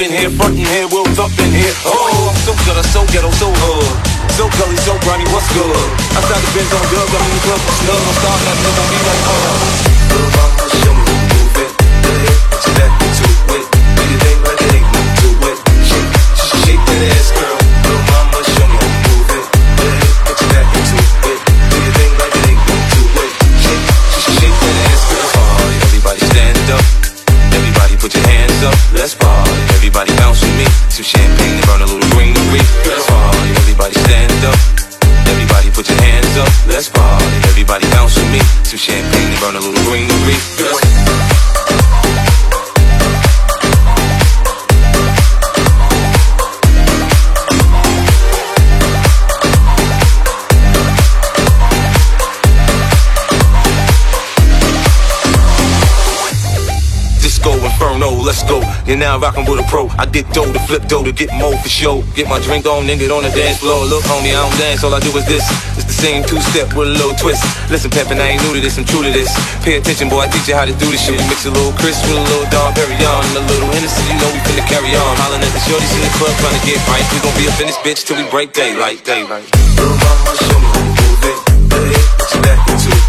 in here, I get dough to flip dough to get more for show. Get my drink on, then get on the dance floor. Look, homie, I don't dance, all I do is this. It's the same two step with a little twist. Listen, Peppin', I ain't new to this, I'm true to this. Pay attention, boy, I teach you how to do this shit. Mix a little Chris with a little Dom Perignon. And a little Hennessy, you know we finna carry on. Hollin' at the shorties in the club, trying to get right. We gon' be in this bitch till we break daylight, daylight. Little move it. Back like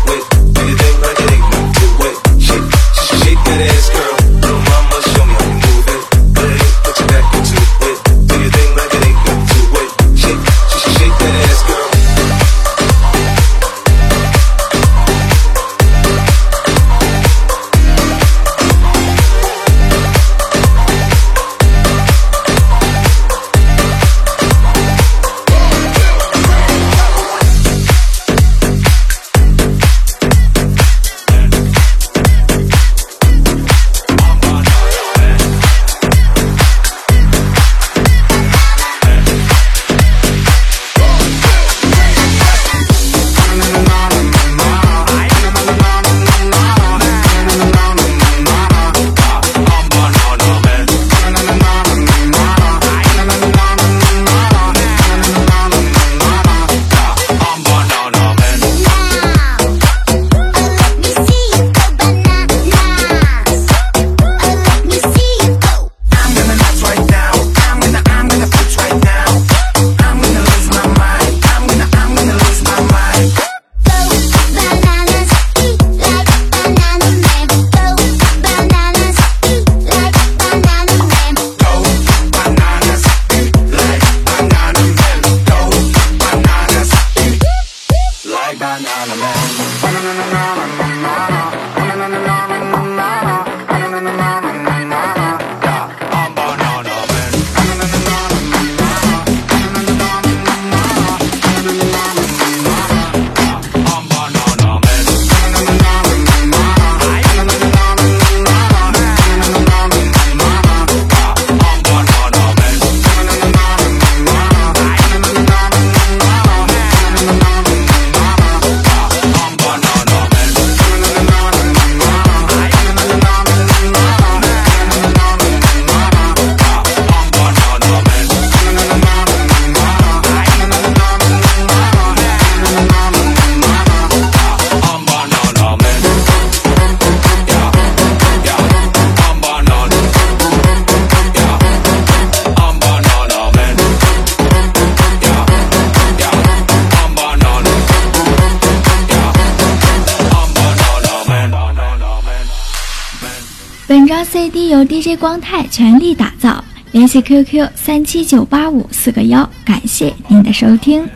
光泰全力打造，联系 QQ 三七九八五四个幺，感谢您的收听。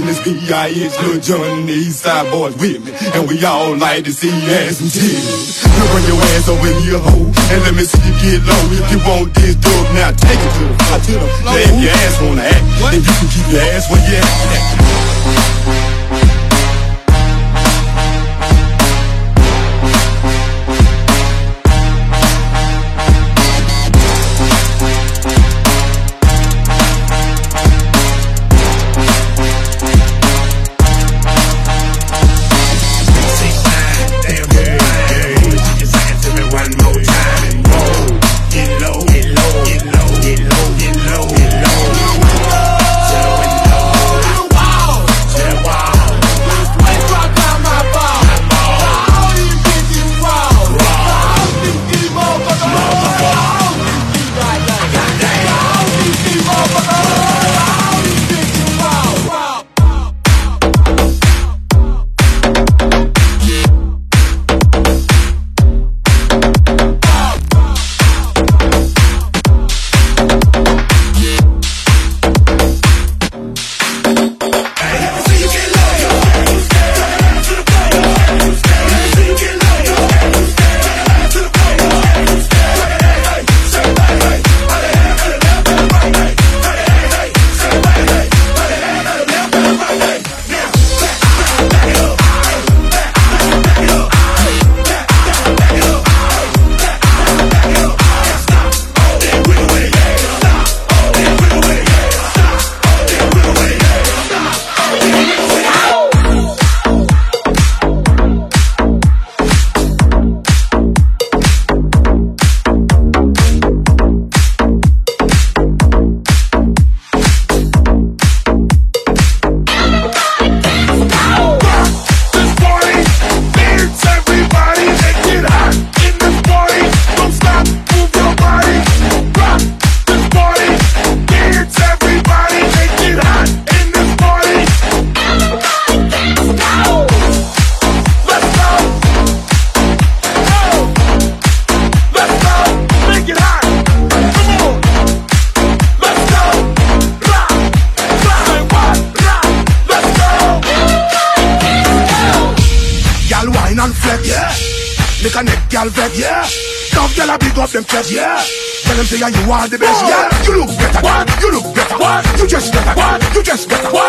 in this PIH, Lil Jon, these side boys with me. And we all like to see ass and titties. You bring your ass over here, hoe, and let me see you get low. If you want this dog, now take it to the floor. Now if your ass wanna act, then you can keep your ass where you at. them catch. Yeah. Tell them say, yeah, you are the best. Yeah. You look better. What? You look better. What? You just better. What? You just better. What?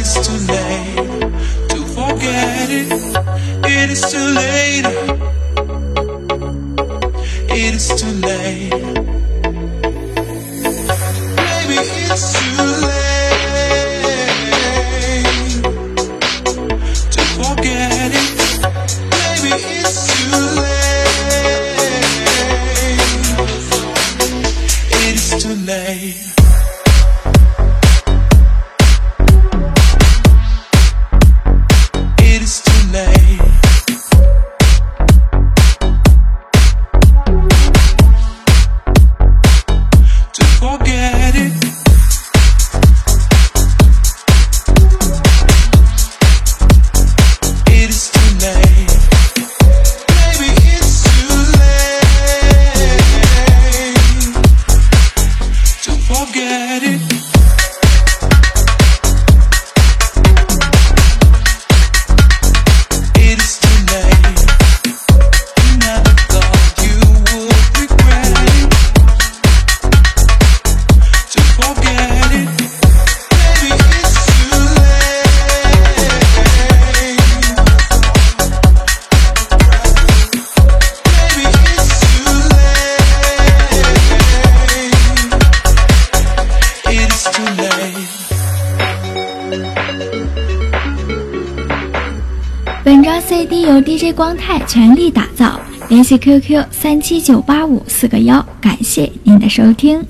it's too late. qq 三七九八五四个幺感谢您的收听。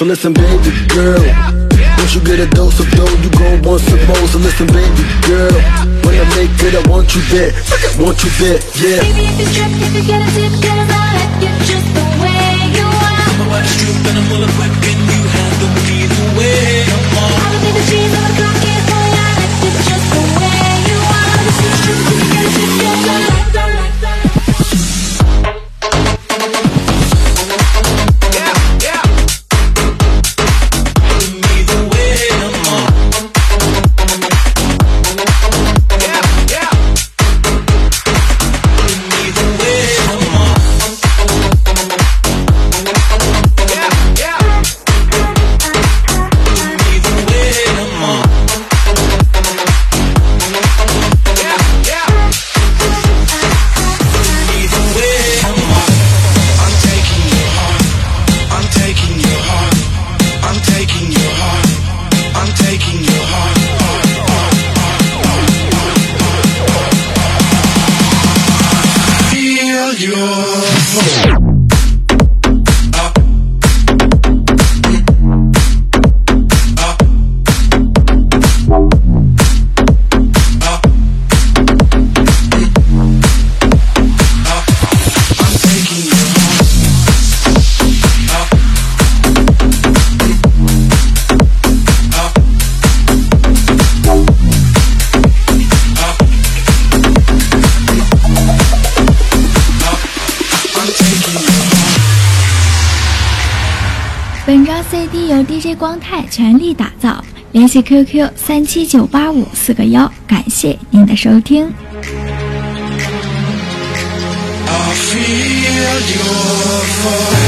So listen, baby girl. Once you get a dose of dough, you gon' want some more. So listen, baby girl. When I make it, I want you there. I want you there, yeah. Baby, if you trip, if you get a tip, cause I like you just the way you are. I'm a white strip and I'm well equipped and you handle me the way I'm on. I don't need the cheese on the clock, DJ 光泰全力打造，联系 QQ 三七九八五四个幺，感谢您的收听。I feel your voice.